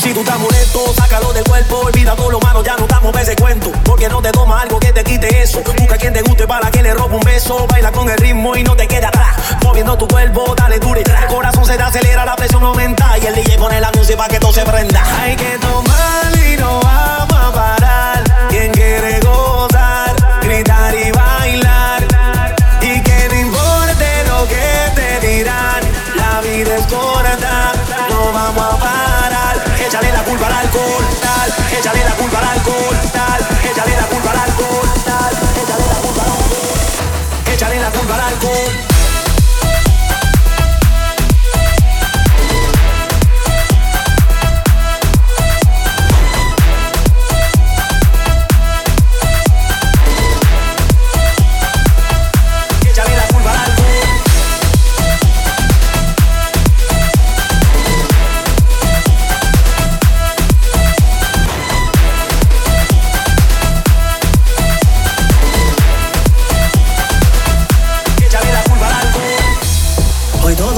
Si tú estás molesto, sácalo del cuerpo. Olvida todo lo malo, ya no estamos ese cuento. Porque no te toma algo que te quite eso. Busca quien te guste para que le robe un beso. Baila con el ritmo y no te quede atrás. Moviendo tu cuerpo, dale duro y El corazón se te acelera, la presión aumenta. Y el DJ pone la música para que todo se prenda. Hay que tomar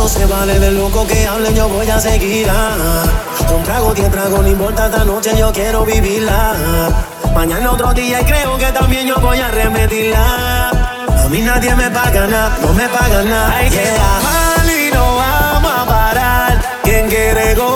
se vale de loco que hablen, yo voy a seguir. ah. Un trago, diez tragos, no importa esta noche, yo quiero vivirla. Mañana otro día y creo que también yo voy a remedirla. A mí nadie me paga nada, no me paga nada. Hay que bajar y no vamos a parar. Quien quiere gozar,